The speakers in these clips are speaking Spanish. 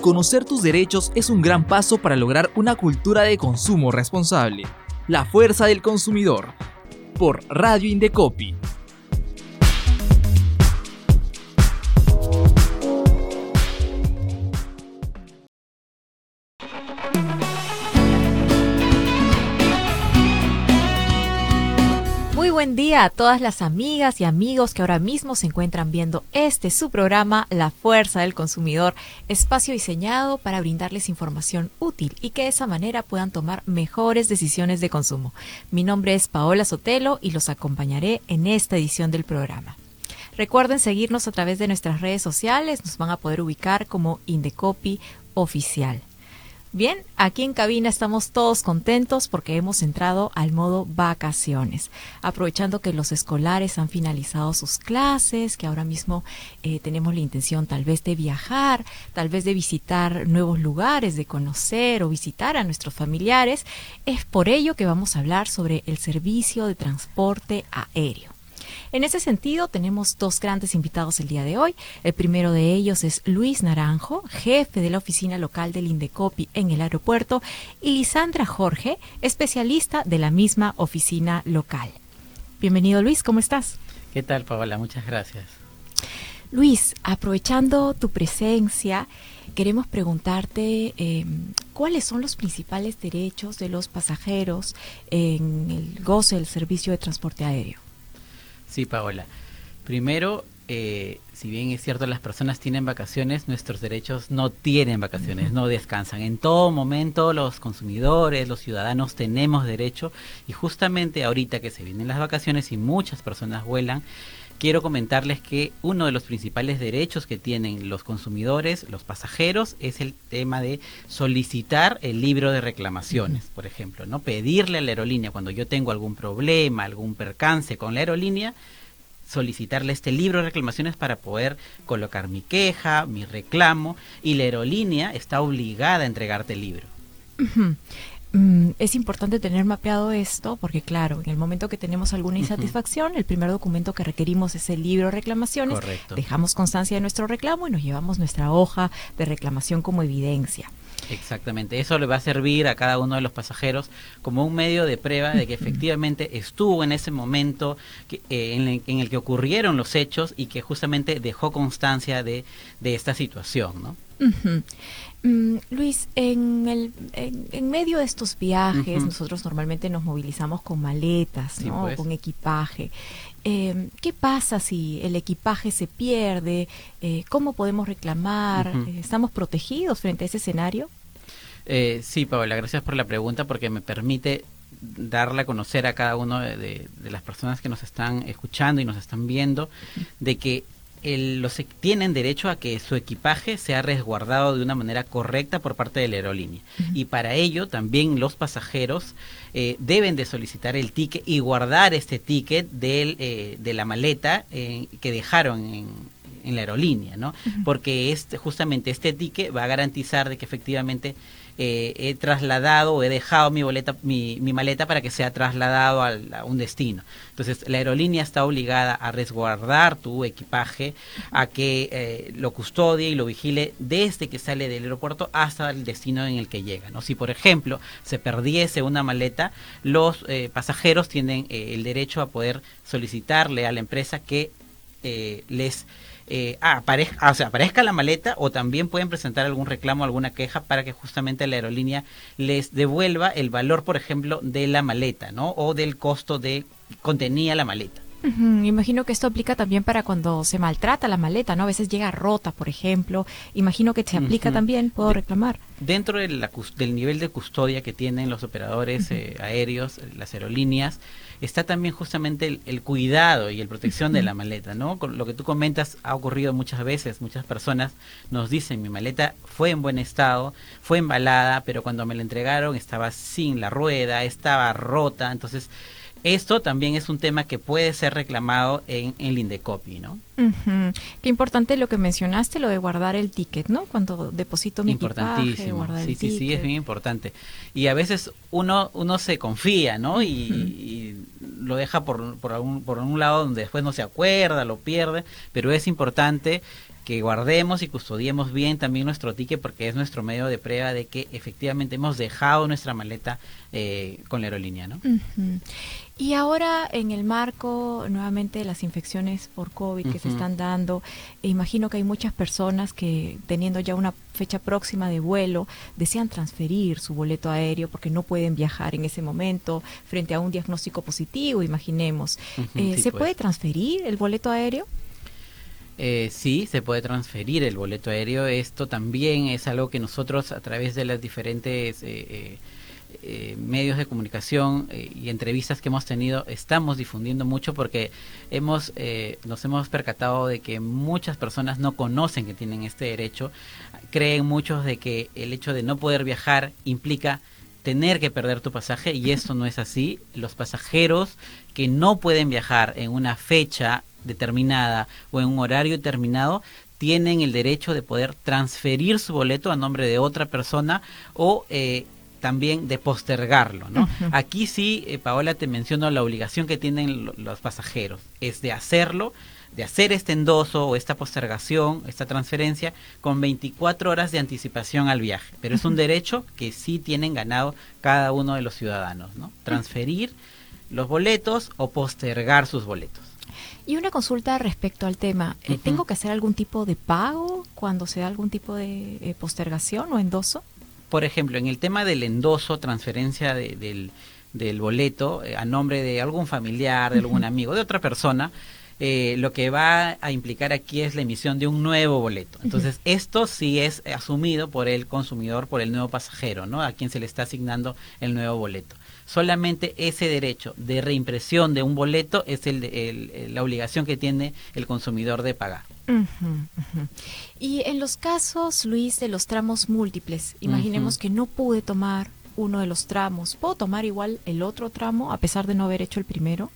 Conocer tus derechos es un gran paso para lograr una cultura de consumo responsable. La fuerza del consumidor. Por Radio Indecopi buen día a todas las amigas y amigos que ahora mismo se encuentran viendo este su programa La Fuerza del Consumidor, espacio diseñado para brindarles información útil y que de esa manera puedan tomar mejores decisiones de consumo. Mi nombre es Paola Sotelo y los acompañaré en esta edición del programa. Recuerden seguirnos a través de nuestras redes sociales, nos van a poder ubicar como Indecopy Oficial. Bien, aquí en cabina estamos todos contentos porque hemos entrado al modo vacaciones, aprovechando que los escolares han finalizado sus clases, que ahora mismo eh, tenemos la intención tal vez de viajar, tal vez de visitar nuevos lugares, de conocer o visitar a nuestros familiares. Es por ello que vamos a hablar sobre el servicio de transporte aéreo. En ese sentido, tenemos dos grandes invitados el día de hoy. El primero de ellos es Luis Naranjo, jefe de la oficina local del Indecopi en el aeropuerto, y Lisandra Jorge, especialista de la misma oficina local. Bienvenido Luis, ¿cómo estás? ¿Qué tal, Paola? Muchas gracias. Luis, aprovechando tu presencia, queremos preguntarte em, cuáles son los principales derechos de los pasajeros en el goce del servicio de transporte aéreo. Sí, Paola. Primero, eh, si bien es cierto las personas tienen vacaciones, nuestros derechos no tienen vacaciones, no descansan. En todo momento los consumidores, los ciudadanos tenemos derecho y justamente ahorita que se vienen las vacaciones y muchas personas vuelan, quiero comentarles que uno de los principales derechos que tienen los consumidores, los pasajeros, es el tema de solicitar el libro de reclamaciones, por ejemplo, ¿no? Pedirle a la aerolínea cuando yo tengo algún problema, algún percance con la aerolínea, solicitarle este libro de reclamaciones para poder colocar mi queja, mi reclamo, y la aerolínea está obligada a entregarte el libro. Mm, es importante tener mapeado esto porque, claro, en el momento que tenemos alguna insatisfacción, el primer documento que requerimos es el libro de reclamaciones. Dejamos constancia de nuestro reclamo y nos llevamos nuestra hoja de reclamación como evidencia. Exactamente, eso le va a servir a cada uno de los pasajeros como un medio de prueba de que efectivamente estuvo en ese momento eh, en, el, que ocurrieron los hechos y que justamente dejó constancia de, esta situación, ¿no? Mm, Luis, en, el, en, medio de estos viajes, nosotros normalmente nos movilizamos con maletas, ¿no? Pues. con equipaje. Eh, ¿Qué pasa si el equipaje se pierde? Eh, ¿Cómo podemos reclamar? Eh, ¿Estamos protegidos frente a ese escenario? sí, Paola, gracias por la pregunta porque me permite darle a conocer a cada uno de, las personas que nos están escuchando y nos están viendo de que los tienen derecho a que su equipaje sea resguardado de una manera correcta por parte de la aerolínea. Y para ello también los pasajeros eh, deben de solicitar el ticket y guardar este ticket del, eh, de la maleta eh, que dejaron en, en, la aerolínea, ¿no? Porque este, justamente este ticket va a garantizar de que efectivamente eh, he trasladado o he dejado mi boleta, mi, maleta para que sea trasladado a, un destino. Entonces, la aerolínea está obligada a resguardar tu equipaje, a que eh, lo custodie y lo vigile desde que sale del aeropuerto hasta el destino en el que llega. ¿no? Si, por ejemplo, se perdiese una maleta, los eh, pasajeros tienen el derecho a poder solicitarle a la empresa que les eh, ah, aparezca, o sea, aparezca la maleta o también pueden presentar algún reclamo, alguna queja para que justamente la aerolínea les devuelva el valor, por ejemplo, de la maleta, ¿no? O del costo de contenía la maleta. Imagino que esto aplica también para cuando se maltrata la maleta, ¿no? A veces llega rota, por ejemplo. Imagino que se aplica también, puedo reclamar. Dentro del nivel de custodia que tienen los operadores eh, aéreos, las aerolíneas, está también justamente el, cuidado y la protección de la maleta, ¿no? Con lo que tú comentas ha ocurrido muchas veces, muchas personas nos dicen, mi maleta fue en buen estado, fue embalada, pero cuando me la entregaron estaba sin la rueda, estaba rota, entonces esto también es un tema que puede ser reclamado en, el Indecopy, ¿no? Qué importante lo que mencionaste, lo de guardar el ticket, ¿no? Cuando deposito mi Importantísimo. sí, sí, sí, es bien importante. Y a veces uno uno se confía, ¿no? Y, lo deja por, por, un, por un lado donde después no se acuerda, lo pierde, pero es importante que guardemos y custodiemos bien también nuestro ticket porque es nuestro medio de prueba de que efectivamente hemos dejado nuestra maleta eh, con la aerolínea. ¿no? Y ahora en el marco nuevamente de las infecciones por COVID que se están dando, imagino que hay muchas personas que teniendo ya una fecha próxima de vuelo desean transferir su boleto aéreo porque no pueden viajar en ese momento frente a un diagnóstico positivo, imaginemos. Eh, ¿Se puede transferir el boleto aéreo? Eh, sí, se puede transferir el boleto aéreo. Esto también es algo que nosotros a través de las diferentes... Eh, eh eh, medios de comunicación eh, y entrevistas que hemos tenido estamos difundiendo mucho porque hemos nos hemos percatado de que muchas personas no conocen que tienen este derecho creen muchos de que el hecho de no poder viajar implica tener que perder tu pasaje y eso no es así los pasajeros que no pueden viajar en una fecha determinada o en un horario determinado tienen el derecho de poder transferir su boleto a nombre de otra persona o eh, también de postergarlo, ¿no? Aquí sí, eh, Paola, te menciono la obligación que tienen los pasajeros, es de hacerlo, de hacer este endoso o esta postergación, esta transferencia, con 24 horas de anticipación al viaje. Pero es un derecho que sí tienen ganado cada uno de los ciudadanos, ¿no? Transferir los boletos o postergar sus boletos. Y una consulta respecto al tema, eh, ¿tengo que hacer algún tipo de pago cuando se da algún tipo de eh, postergación o endoso? Por ejemplo, en el tema del endoso, transferencia del, del, boleto eh, a nombre de algún familiar, de algún amigo, de otra persona, eh, lo que va a implicar aquí es la emisión de un nuevo boleto. Entonces, esto sí es asumido por el consumidor, por el nuevo pasajero, ¿no? A quien se le está asignando el nuevo boleto. Solamente ese derecho de reimpresión de un boleto es el, la obligación que tiene el consumidor de pagar. Y en los casos, Luis, de los tramos múltiples, imaginemos que no pude tomar uno de los tramos, ¿puedo tomar igual el otro tramo a pesar de no haber hecho el primero?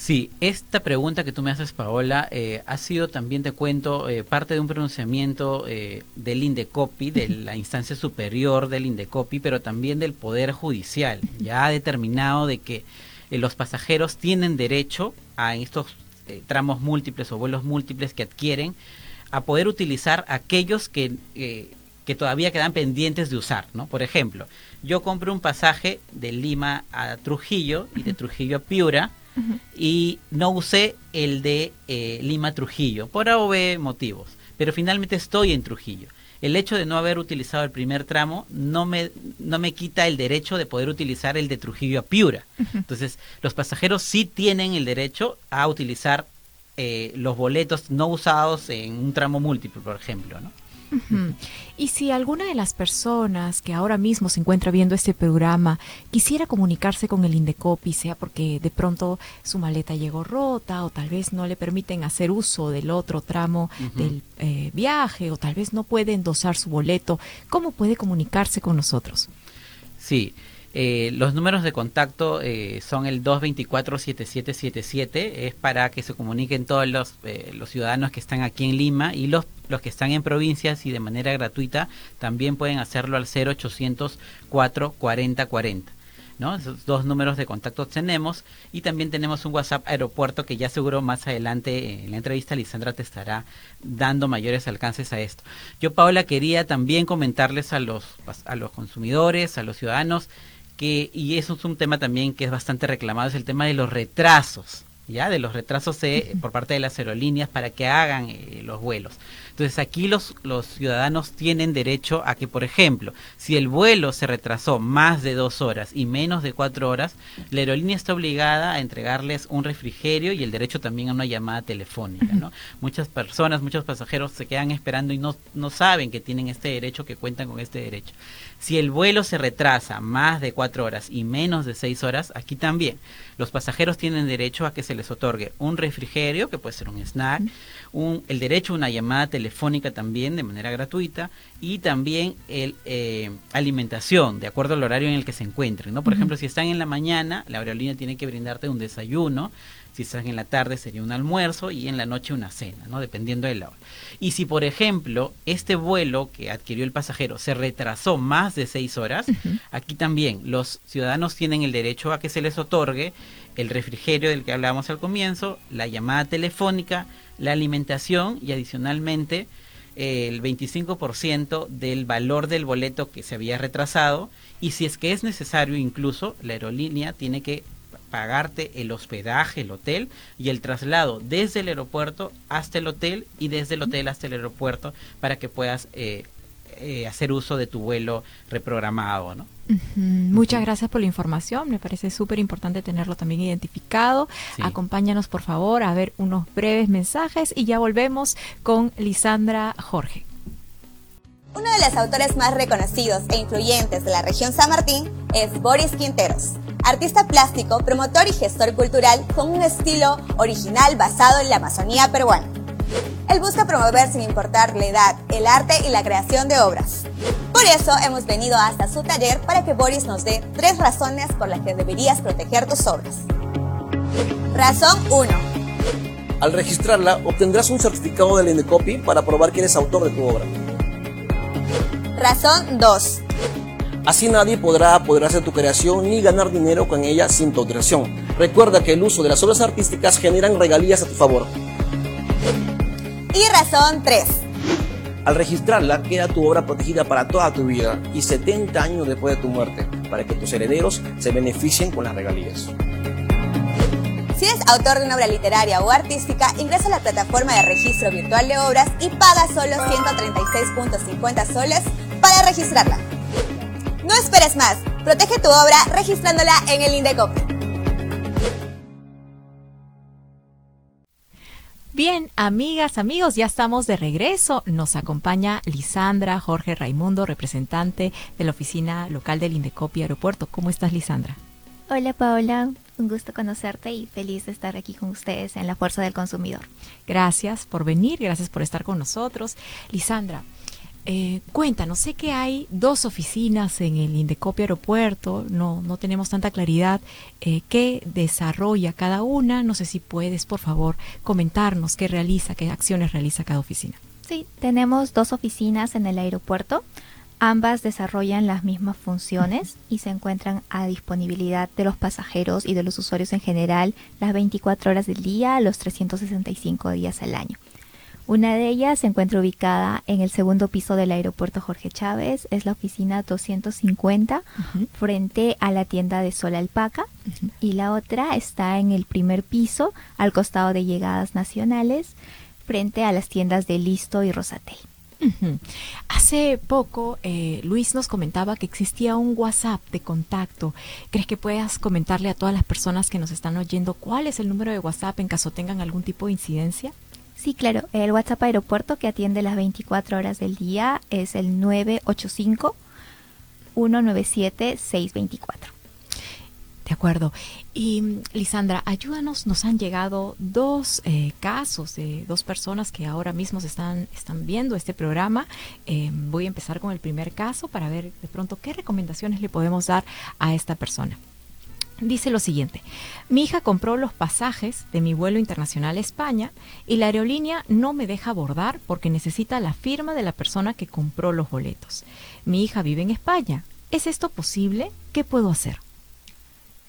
Sí, esta pregunta que tú me haces, Paola, eh, ha sido también, te cuento, eh, parte de un pronunciamiento eh, del INDECOPI, de la instancia superior del INDECOPI, pero también del Poder Judicial. Ya ha determinado de que los pasajeros tienen derecho a estos eh, tramos múltiples o vuelos múltiples que adquieren, a poder utilizar aquellos que, eh, que todavía quedan pendientes de usar, ¿no? Por ejemplo, yo compro un pasaje de Lima a Trujillo y de Trujillo a Piura y no usé el de eh, Lima Trujillo por A o B motivos, pero finalmente estoy en Trujillo el hecho de no haber utilizado el primer tramo no me, no me quita el derecho de poder utilizar el de Trujillo a Piura. Entonces, los pasajeros sí tienen el derecho a utilizar eh, los boletos no usados en un tramo múltiple, por ejemplo, ¿no? Y si alguna de las personas que ahora mismo se encuentra viendo este programa quisiera comunicarse con el Indecopi, sea porque de pronto su maleta llegó rota o tal vez no le permiten hacer uso del otro tramo del eh, viaje o tal vez no puede endosar su boleto, ¿cómo puede comunicarse con nosotros? Sí, eh, los números de contacto eh, son el 224-7777, es para que se comuniquen todos los, eh, los ciudadanos que están aquí en Lima y los, los que están en provincias y de manera gratuita también pueden hacerlo al 0800 440 40. ¿no? Esos dos números de contacto tenemos y también tenemos un WhatsApp aeropuerto que ya seguro más adelante en la entrevista Lisandra te estará dando mayores alcances a esto. Yo Paola quería también comentarles a los a los consumidores, a los ciudadanos y eso es un tema también que es bastante reclamado, es el tema de los retrasos, ¿ya? De los retrasos por parte de las aerolíneas para que hagan eh, los vuelos. Entonces aquí los, los ciudadanos tienen derecho a que, por ejemplo, si el vuelo se retrasó más de dos horas y menos de cuatro horas, la aerolínea está obligada a entregarles un refrigerio y el derecho también a una llamada telefónica. ¿no? Muchas personas, muchos pasajeros se quedan esperando y no, no saben que tienen este derecho, que cuentan con este derecho. Si el vuelo se retrasa más de cuatro horas y menos de seis horas, aquí también los pasajeros tienen derecho a que se les otorgue un refrigerio, que puede ser un snack, un, el derecho a una llamada telefónica también de manera gratuita y también el eh, alimentación de acuerdo al horario en el que se encuentren. ¿no? Por ejemplo, si están en la mañana, la aerolínea tiene que brindarte un desayuno, estás en la tarde sería un almuerzo y en la noche una cena, ¿no? Dependiendo de la hora. Y si, por ejemplo, este vuelo que adquirió el pasajero se retrasó más de seis horas, aquí también los ciudadanos tienen el derecho a que se les otorgue el refrigerio del que hablábamos al comienzo, la llamada telefónica, la alimentación y adicionalmente el 25% del valor del boleto que se había retrasado y si es que es necesario incluso la aerolínea tiene que pagarte el hospedaje, el hotel y el traslado desde el aeropuerto hasta el hotel y desde el hotel hasta el aeropuerto para que puedas eh, eh, hacer uso de tu vuelo reprogramado, ¿no? Muchas gracias por la información, me parece súper importante tenerlo también identificado. Acompáñanos por favor a ver unos breves mensajes y ya volvemos con Lisandra Jorge. Uno de los autores más reconocidos e influyentes de la región San Martín es Boris Quinteros, artista plástico, promotor y gestor cultural con un estilo original basado en la Amazonía peruana. Él busca promover sin importar la edad, el arte y la creación de obras. Por eso hemos venido hasta su taller para que Boris nos dé tres razones por las que deberías proteger tus obras. Razón 1. Al registrarla, obtendrás un certificado del Indecopy para probar que eres autor de tu obra. Razón 2. Así nadie podrá apoderarse de tu creación ni ganar dinero con ella sin tu autorización. Recuerda que el uso de las obras artísticas generan regalías a tu favor. Y razón 3. Al registrarla, queda tu obra protegida para toda tu vida y 70 años después de tu muerte, para que tus herederos se beneficien con las regalías. Si eres autor de una obra literaria o artística, ingresa a la plataforma de registro virtual de obras y paga solo 136.50 soles para registrarla. No esperes más, protege tu obra registrándola en el Indecopy. Bien, amigas, amigos, ya estamos de regreso. Nos acompaña Lisandra Jorge Raimundo, representante de la oficina local del Indecopi Aeropuerto. ¿Cómo estás, Lisandra? Hola, Paola. Un gusto conocerte y feliz de estar aquí con ustedes en la Fuerza del Consumidor. Gracias por venir, gracias por estar con nosotros. Lisandra, eh, cuéntanos, sé que hay dos oficinas en el Indecopio Aeropuerto, no, no tenemos tanta claridad eh, qué desarrolla cada una. No sé si puedes, por favor, comentarnos qué realiza, qué acciones realiza cada oficina. Sí, tenemos dos oficinas en el aeropuerto. Ambas desarrollan las mismas funciones y se encuentran a disponibilidad de los pasajeros y de los usuarios en general las 24 horas del día, los 365 días al año. Una de ellas se encuentra ubicada en el segundo piso del aeropuerto Jorge Chávez, es la oficina 250 frente a la tienda de Sol Alpaca y la otra está en el primer piso al costado de llegadas nacionales frente a las tiendas de Listo y Rosatel. Hace poco eh, Luis nos comentaba que existía un WhatsApp de contacto. ¿Crees que puedas comentarle a todas las personas que nos están oyendo cuál es el número de WhatsApp en caso tengan algún tipo de incidencia? Sí, claro. El WhatsApp Aeropuerto que atiende las 24 horas del día es el 985 197 624. De acuerdo. Y Lisandra, ayúdanos, nos han llegado dos eh, casos de dos personas que ahora mismo están, están viendo este programa. Eh, voy a empezar con el primer caso para ver de pronto qué recomendaciones le podemos dar a esta persona. Dice lo siguiente, mi hija compró los pasajes de mi vuelo internacional a España y la aerolínea no me deja abordar porque necesita la firma de la persona que compró los boletos. Mi hija vive en España. ¿Es esto posible? ¿Qué puedo hacer?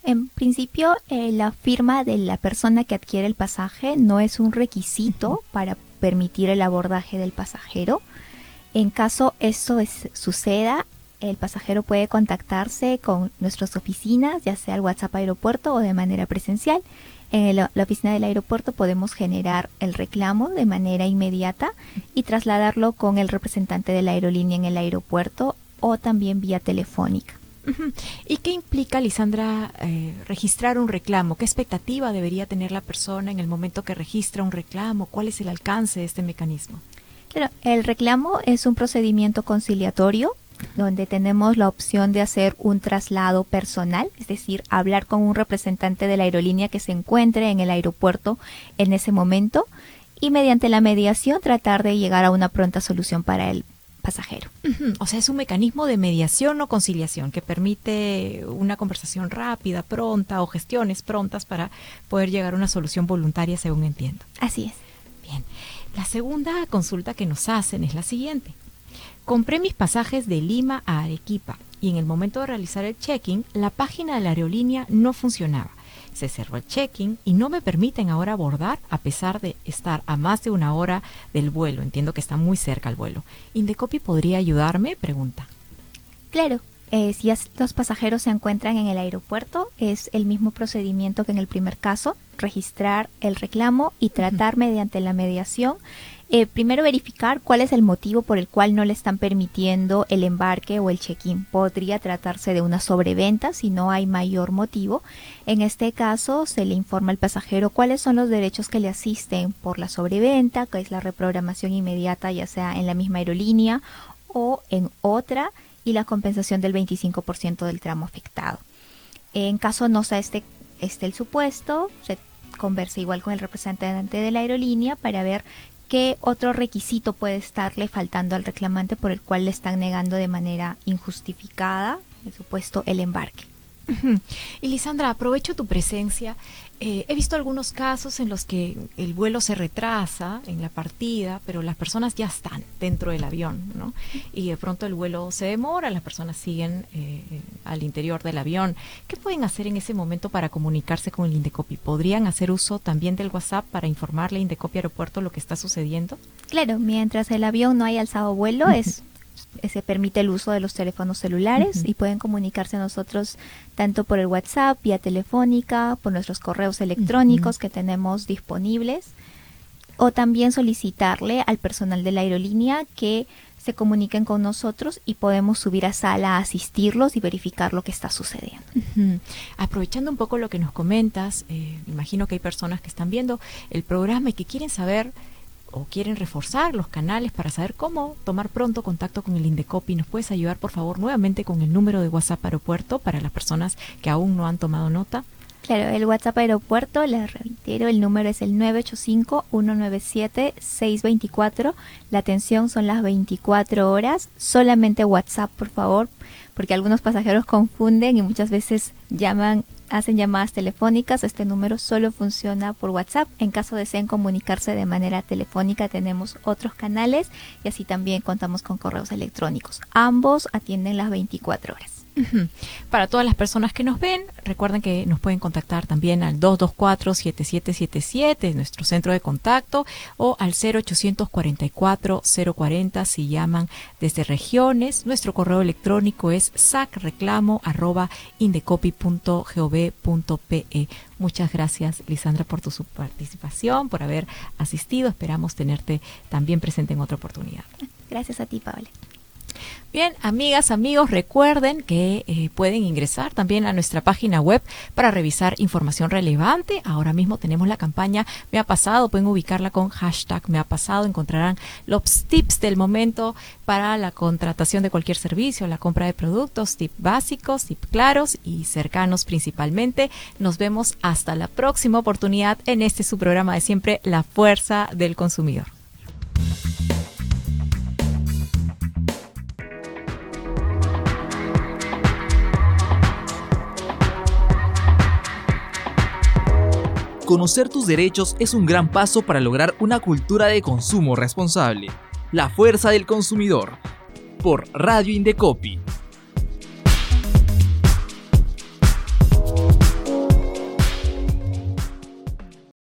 En principio, eh, la firma de la persona que adquiere el pasaje no es un requisito para permitir el abordaje del pasajero. En caso esto suceda, el pasajero puede contactarse con nuestras oficinas, ya sea al WhatsApp aeropuerto o de manera presencial. En la oficina del aeropuerto podemos generar el reclamo de manera inmediata y trasladarlo con el representante de la aerolínea en el aeropuerto o también vía telefónica. ¿Y qué implica, Lisandra, eh, registrar un reclamo? ¿Qué expectativa debería tener la persona en el momento que registra un reclamo? ¿Cuál es el alcance de este mecanismo? el reclamo es un procedimiento conciliatorio donde tenemos la opción de hacer un traslado personal, es decir, hablar con un representante de la aerolínea que se encuentre en el aeropuerto en ese momento y mediante la mediación tratar de llegar a una pronta solución para el pasajero. O sea, es un mecanismo de mediación o conciliación que permite una conversación rápida, pronta o gestiones prontas para poder llegar a una solución voluntaria, según entiendo. Así es. Bien. La segunda consulta que nos hacen es la siguiente. Compré mis pasajes de Lima a Arequipa y en el momento de realizar el check-in la página de la aerolínea no funcionaba. se cerró el check-in y no me permiten ahora abordar a pesar de estar a más de una hora del vuelo. Entiendo que está muy cerca el vuelo. ¿Indecopi podría ayudarme? Pregunta. Claro, eh, si los pasajeros se encuentran en el aeropuerto, es el mismo procedimiento que en el primer caso, registrar el reclamo y tratar mediante la mediación. Eh, primero verificar cuál es el motivo por el cual no le están permitiendo el embarque o el check-in. Podría tratarse de una sobreventa si no hay mayor motivo. En este caso se le informa al pasajero cuáles son los derechos que le asisten por la sobreventa, que es la reprogramación inmediata ya sea en la misma aerolínea o en otra y la compensación del 25% del tramo afectado. En caso no sea este, este el supuesto, se conversa igual con el representante de la aerolínea para ver qué otro requisito puede estarle faltando al reclamante por el cual le están negando de manera injustificada, el supuesto, el embarque. Y Lisandra, aprovecho tu presencia eh, he visto algunos casos en los que el vuelo se retrasa en la partida, pero las personas ya están dentro del avión, ¿no? Y de pronto el vuelo se demora, las personas siguen eh, al interior del avión. ¿Qué pueden hacer en ese momento para comunicarse con el Indecopi? ¿Podrían hacer uso también del WhatsApp para informarle a Indecopi Aeropuerto lo que está sucediendo? Claro, mientras el avión no haya alzado vuelo, es se permite el uso de los teléfonos celulares y pueden comunicarse a nosotros tanto por el WhatsApp, vía telefónica, por nuestros correos electrónicos que tenemos disponibles o también solicitarle al personal de la aerolínea que se comuniquen con nosotros y podemos subir a sala a asistirlos y verificar lo que está sucediendo. Aprovechando un poco lo que nos comentas, eh, imagino que hay personas que están viendo el programa y que quieren saber o quieren reforzar los canales para saber cómo tomar pronto contacto con el Indecopi, ¿nos puedes ayudar por favor nuevamente con el número de WhatsApp Aeropuerto para las personas que aún no han tomado nota? Claro, el WhatsApp Aeropuerto, les reitero, el número es el 985-197-624. La atención son las 24 horas. Solamente WhatsApp, por favor, porque algunos pasajeros confunden y muchas veces llaman hacen llamadas telefónicas, este número solo funciona por WhatsApp. En caso deseen comunicarse de manera telefónica, tenemos otros canales y así también contamos con correos electrónicos. Ambos atienden las 24 horas. Para todas las personas que nos ven, recuerden que nos pueden contactar también al 224-7777, nuestro centro de contacto, o al 0844-040 si llaman desde regiones. Nuestro correo electrónico es sacreclamo.indecopy.gov.pe. Muchas gracias, Lisandra, por tu participación, por haber asistido. Esperamos tenerte también presente en otra oportunidad. Gracias a ti, Paula. Bien, amigas, amigos, recuerden que eh, pueden ingresar también a nuestra página web para revisar información relevante. Ahora mismo tenemos la campaña Me ha pasado, pueden ubicarla con hashtag Me ha pasado, encontrarán los tips del momento para la contratación de cualquier servicio, la compra de productos, tips básicos, tips claros y cercanos principalmente. Nos vemos hasta la próxima oportunidad en este su programa de siempre, La Fuerza del Consumidor. Conocer tus derechos es un gran paso para lograr una cultura de consumo responsable. La fuerza del consumidor. Por Radio Indecopi